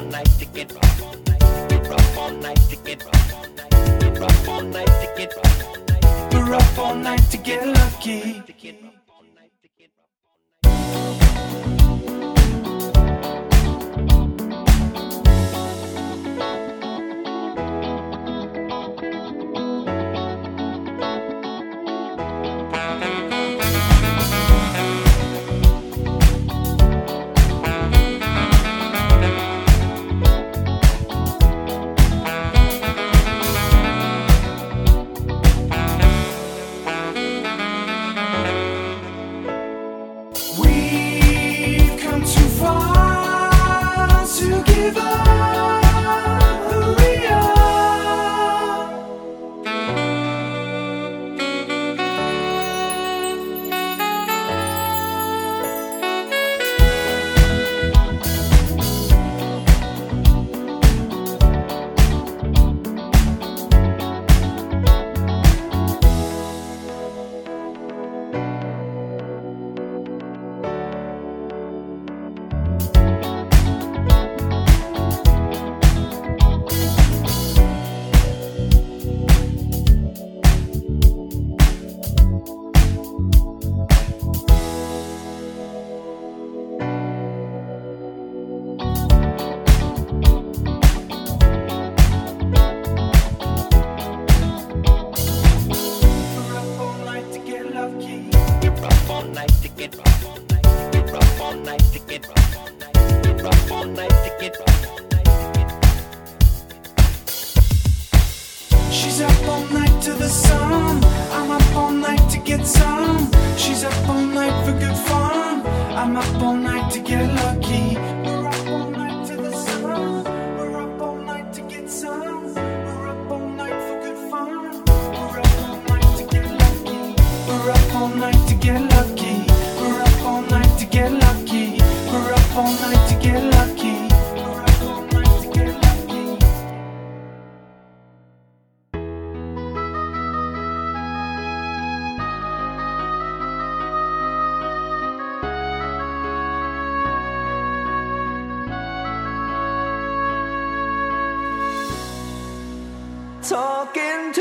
We're up all night to get all night. To get all night. To get lucky. Up all night to get lucky. We're up all night to the sun. We're up all night to get some. We're up all night for good fun. We're up all night to get lucky. We're up all night to get lucky. We're up all night to get lucky. Talking to